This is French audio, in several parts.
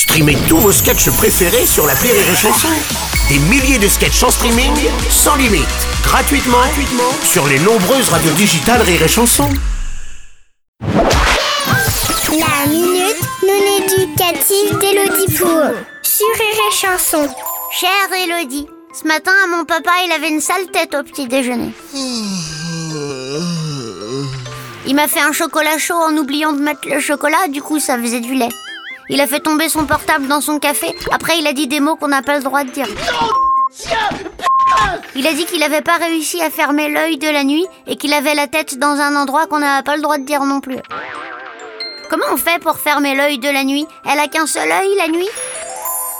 Streamez tous vos sketchs préférés sur la Rire et Chanson. Des milliers de sketchs en streaming, sans limite, gratuitement, sur les nombreuses radios digitales Rire et Chanson. La minute non éducative d'Elodie Pour sur Rire et Chanson. Chère Elodie, ce matin, mon papa, il avait une sale tête au petit déjeuner. Il m'a fait un chocolat chaud en oubliant de mettre le chocolat, du coup ça faisait du lait. Il a fait tomber son portable dans son café, après il a dit des mots qu'on n'a pas le droit de dire. Il a dit qu'il n'avait pas réussi à fermer l'œil de la nuit et qu'il avait la tête dans un endroit qu'on n'a pas le droit de dire non plus. Comment on fait pour fermer l'œil de la nuit? Elle a qu'un seul œil la nuit?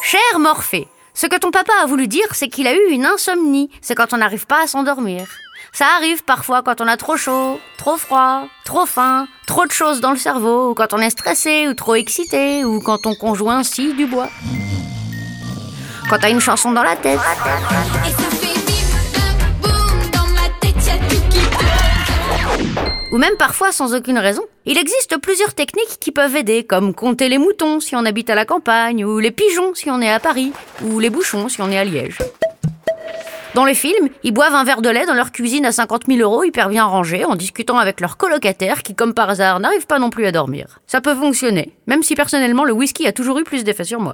Cher Morphée, ce que ton papa a voulu dire, c'est qu'il a eu une insomnie. C'est quand on n'arrive pas à s'endormir. Ça arrive parfois quand on a trop chaud, trop froid, trop faim, trop de choses dans le cerveau, ou quand on est stressé ou trop excité, ou quand ton conjoint scie du bois. Quand t'as une chanson dans la tête. Ou même parfois sans aucune raison. Il existe plusieurs techniques qui peuvent aider, comme compter les moutons si on habite à la campagne, ou les pigeons si on est à Paris, ou les bouchons si on est à Liège. Dans les films, ils boivent un verre de lait dans leur cuisine à 50 000 euros hyper bien rangé en discutant avec leurs colocataires qui, comme par hasard, n'arrivent pas non plus à dormir. Ça peut fonctionner, même si personnellement le whisky a toujours eu plus d'effet sur moi.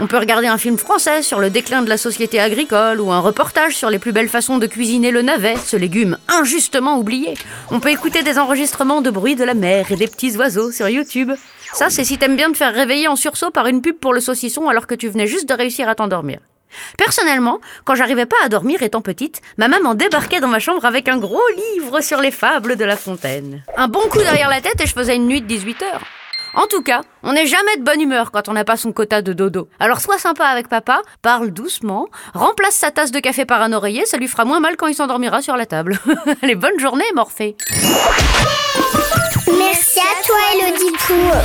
On peut regarder un film français sur le déclin de la société agricole ou un reportage sur les plus belles façons de cuisiner le navet, ce légume injustement oublié. On peut écouter des enregistrements de bruit de la mer et des petits oiseaux sur YouTube. Ça, c'est si t'aimes bien te faire réveiller en sursaut par une pub pour le saucisson alors que tu venais juste de réussir à t'endormir. Personnellement, quand j'arrivais pas à dormir étant petite, ma maman débarquait dans ma chambre avec un gros livre sur les fables de La Fontaine. Un bon coup derrière la tête et je faisais une nuit de 18 heures. En tout cas, on n'est jamais de bonne humeur quand on n'a pas son quota de dodo. Alors sois sympa avec papa, parle doucement, remplace sa tasse de café par un oreiller, ça lui fera moins mal quand il s'endormira sur la table. Allez, bonne journée, Morphée. Merci à toi, Elodie Pour.